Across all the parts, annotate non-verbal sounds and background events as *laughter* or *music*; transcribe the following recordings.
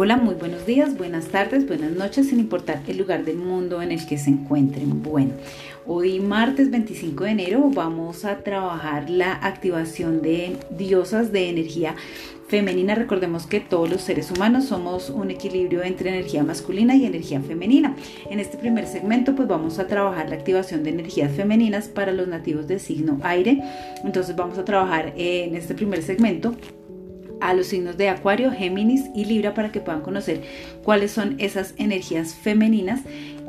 Hola, muy buenos días, buenas tardes, buenas noches, sin importar el lugar del mundo en el que se encuentren. Bueno, hoy martes 25 de enero vamos a trabajar la activación de diosas de energía femenina. Recordemos que todos los seres humanos somos un equilibrio entre energía masculina y energía femenina. En este primer segmento pues vamos a trabajar la activación de energías femeninas para los nativos de signo aire. Entonces vamos a trabajar en este primer segmento a los signos de Acuario, Géminis y Libra para que puedan conocer cuáles son esas energías femeninas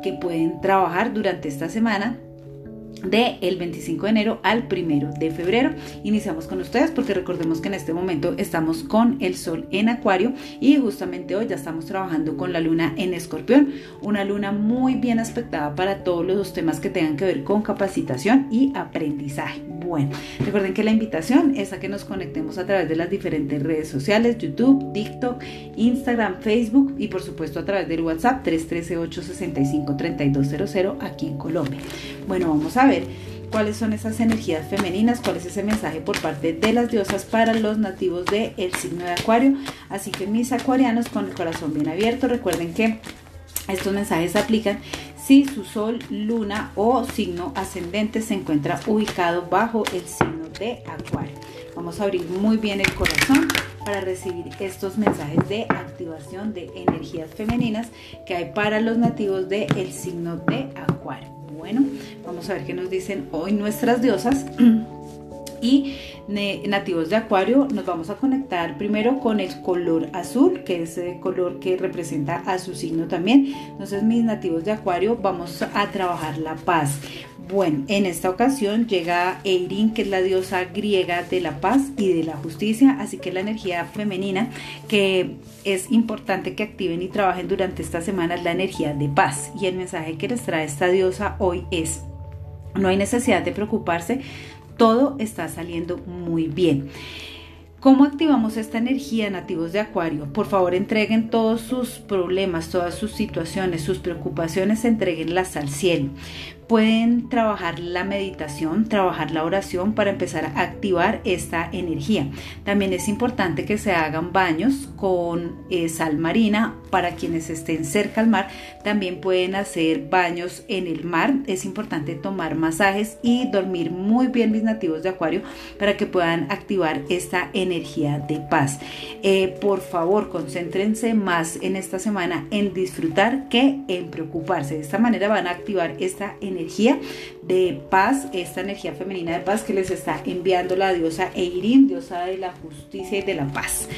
que pueden trabajar durante esta semana de el 25 de enero al 1 de febrero. Iniciamos con ustedes porque recordemos que en este momento estamos con el sol en acuario y justamente hoy ya estamos trabajando con la luna en escorpión, una luna muy bien aspectada para todos los temas que tengan que ver con capacitación y aprendizaje. Bueno, recuerden que la invitación es a que nos conectemos a través de las diferentes redes sociales, YouTube, TikTok, Instagram, Facebook y por supuesto a través del WhatsApp 313-865-3200 aquí en Colombia. Bueno, vamos a ver cuáles son esas energías femeninas, cuál es ese mensaje por parte de las diosas para los nativos del el signo de Acuario. Así que mis acuarianos con el corazón bien abierto, recuerden que estos mensajes aplican si su sol, luna o signo ascendente se encuentra ubicado bajo el signo de Acuario. Vamos a abrir muy bien el corazón para recibir estos mensajes de activación de energías femeninas que hay para los nativos del signo de Acuario. Bueno, vamos a ver qué nos dicen hoy nuestras diosas. *clears throat* y nativos de Acuario nos vamos a conectar primero con el color azul, que es el color que representa a su signo también. Entonces mis nativos de Acuario vamos a trabajar la paz. Bueno, en esta ocasión llega Eirin, que es la diosa griega de la paz y de la justicia, así que la energía femenina que es importante que activen y trabajen durante esta semana es la energía de paz. Y el mensaje que les trae esta diosa hoy es, no hay necesidad de preocuparse, todo está saliendo muy bien. ¿Cómo activamos esta energía nativos de Acuario? Por favor, entreguen todos sus problemas, todas sus situaciones, sus preocupaciones, entreguenlas al cielo pueden trabajar la meditación, trabajar la oración para empezar a activar esta energía. También es importante que se hagan baños con eh, sal marina para quienes estén cerca al mar. También pueden hacer baños en el mar. Es importante tomar masajes y dormir muy bien mis nativos de acuario para que puedan activar esta energía de paz. Eh, por favor, concéntrense más en esta semana en disfrutar que en preocuparse. De esta manera van a activar esta energía energía de paz, esta energía femenina de paz que les está enviando la diosa Eirin, diosa de la justicia y de la paz.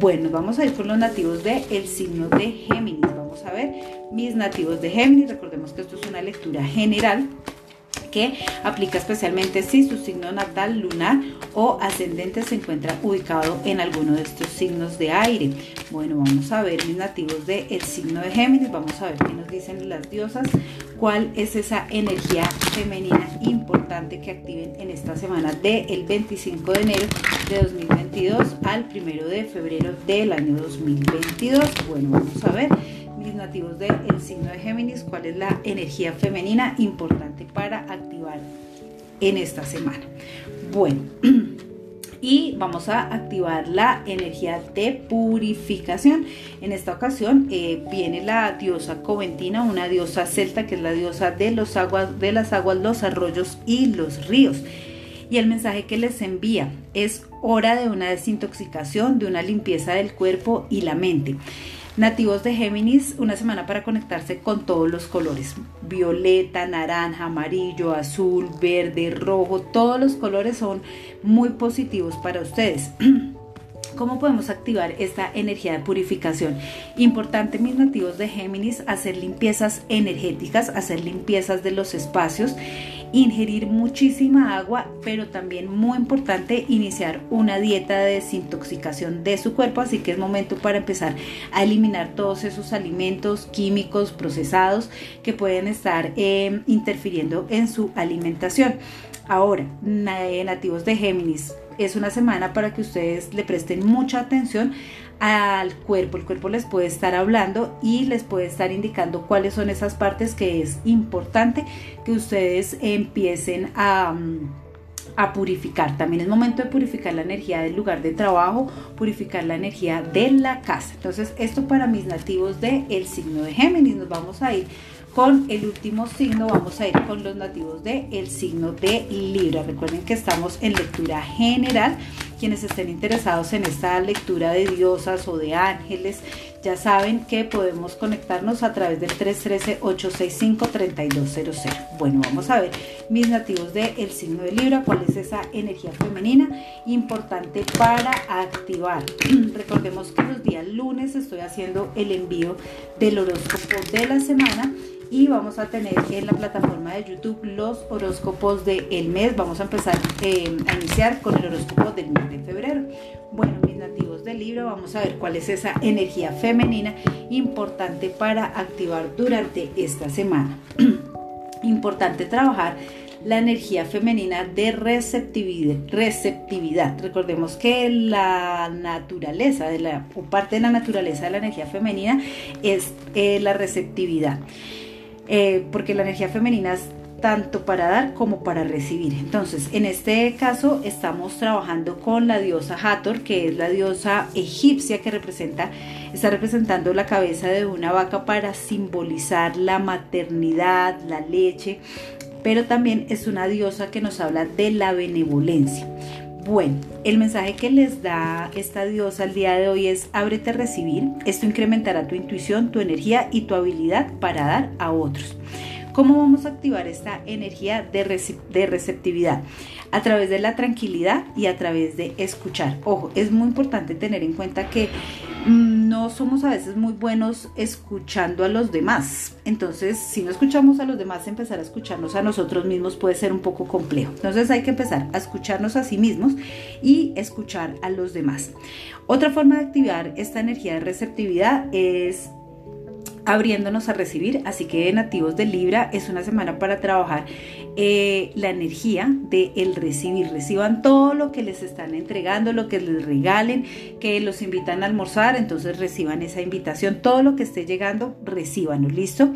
Bueno, vamos a ir con los nativos del el signo de Géminis. Vamos a ver mis nativos de Géminis. Recordemos que esto es una lectura general que aplica especialmente si su signo natal, lunar o ascendente se encuentra ubicado en alguno de estos signos de aire. Bueno, vamos a ver mis nativos del signo de Géminis, vamos a ver qué nos dicen las diosas, cuál es esa energía femenina importante que activen en esta semana del 25 de enero de 2022 al 1 de febrero del año 2022. Bueno, vamos a ver nativos del signo de Géminis, cuál es la energía femenina importante para activar en esta semana. Bueno, *clears throat* y vamos a activar la energía de purificación. En esta ocasión eh, viene la diosa Coventina, una diosa celta que es la diosa de, los aguas, de las aguas, los arroyos y los ríos. Y el mensaje que les envía es hora de una desintoxicación, de una limpieza del cuerpo y la mente. Nativos de Géminis, una semana para conectarse con todos los colores. Violeta, naranja, amarillo, azul, verde, rojo. Todos los colores son muy positivos para ustedes. *clears throat* ¿Cómo podemos activar esta energía de purificación? Importante, mis nativos de Géminis, hacer limpiezas energéticas, hacer limpiezas de los espacios ingerir muchísima agua, pero también muy importante iniciar una dieta de desintoxicación de su cuerpo, así que es momento para empezar a eliminar todos esos alimentos químicos procesados que pueden estar eh, interfiriendo en su alimentación. Ahora, nativos de Géminis, es una semana para que ustedes le presten mucha atención al cuerpo. El cuerpo les puede estar hablando y les puede estar indicando cuáles son esas partes que es importante que ustedes empiecen a... Mm, a purificar. También es momento de purificar la energía del lugar de trabajo, purificar la energía de la casa. Entonces, esto para mis nativos del el signo de Géminis. Nos vamos a ir con el último signo, vamos a ir con los nativos el signo de Libra. Recuerden que estamos en lectura general. Quienes estén interesados en esta lectura de diosas o de ángeles, ya saben que podemos conectarnos a través del 313-865-3200. Bueno, vamos a ver mis nativos del el signo de Libra, cuál es esa energía femenina importante para activar. *clears throat* Recordemos que los días lunes estoy haciendo el envío del horóscopo de la semana y vamos a tener en la plataforma de YouTube los horóscopos del mes. Vamos a empezar eh, a iniciar con el horóscopo del mes de febrero. Bueno, mis nativos del libro, vamos a ver cuál es esa energía femenina importante para activar durante esta semana. *clears throat* importante trabajar la energía femenina de receptividad. Recordemos que la naturaleza, de la, parte de la naturaleza de la energía femenina es eh, la receptividad. Eh, porque la energía femenina es tanto para dar como para recibir. Entonces, en este caso estamos trabajando con la diosa Hathor, que es la diosa egipcia que representa, está representando la cabeza de una vaca para simbolizar la maternidad, la leche, pero también es una diosa que nos habla de la benevolencia. Bueno, el mensaje que les da esta diosa el día de hoy es ábrete a recibir. Esto incrementará tu intuición, tu energía y tu habilidad para dar a otros. ¿Cómo vamos a activar esta energía de, de, receptividad? A través de la tranquilidad y a través de escuchar. Ojo, es muy importante tener en cuenta que Mm, no somos a veces muy buenos escuchando a los demás. Entonces, si no escuchamos a los demás, empezar a escucharnos a nosotros mismos puede ser un poco complejo. Entonces hay que empezar a escucharnos a sí mismos y escuchar a los demás. Otra forma de activar esta energía de receptividad es abriéndonos a recibir. Así que nativos de Libra es una semana para trabajar eh, la energía de el recibir. Reciban todo lo que les están entregando, lo que les regalen, que los invitan a almorzar, entonces reciban esa invitación. Todo lo que esté llegando, recibanlo. ¿Listo?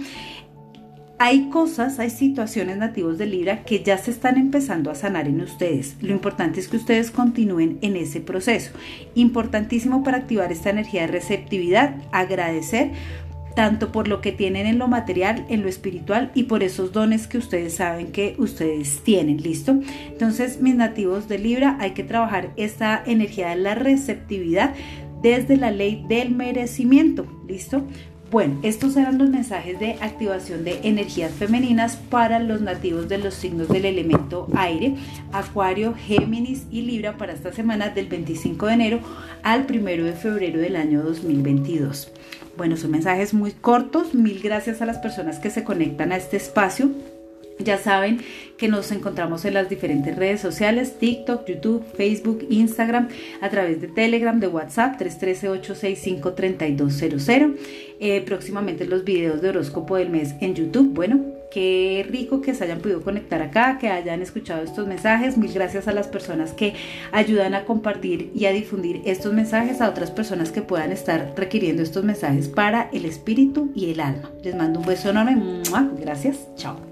hay cosas, hay situaciones nativos de Libra que ya se están empezando a sanar en ustedes. Lo importante es que ustedes continúen en ese proceso. Importantísimo para activar esta energía de receptividad, agradecer tanto por lo que tienen en lo material, en lo espiritual y por esos dones que ustedes saben que ustedes tienen, ¿listo? Entonces, mis nativos de Libra, hay que trabajar esta energía de la receptividad desde la ley del merecimiento, ¿listo? Bueno, estos eran los mensajes de activación de energías femeninas para los nativos de los signos del elemento aire, Acuario, Géminis y Libra para esta semana del 25 de enero al 1 de febrero del año 2022. Bueno, son mensajes muy cortos. Mil gracias a las personas que se conectan a este espacio. Ya saben que nos encontramos en las diferentes redes sociales, TikTok, YouTube, Facebook, Instagram, a través de Telegram, de WhatsApp, 313-865-3200. Eh, próximamente los videos de horóscopo del mes en YouTube. Bueno, Qué rico que se hayan podido conectar acá, que hayan escuchado estos mensajes. Mil gracias a las personas que ayudan a compartir y a difundir estos mensajes a otras personas que puedan estar requiriendo estos mensajes para el espíritu y el alma. Les mando un beso enorme. Gracias. Chao.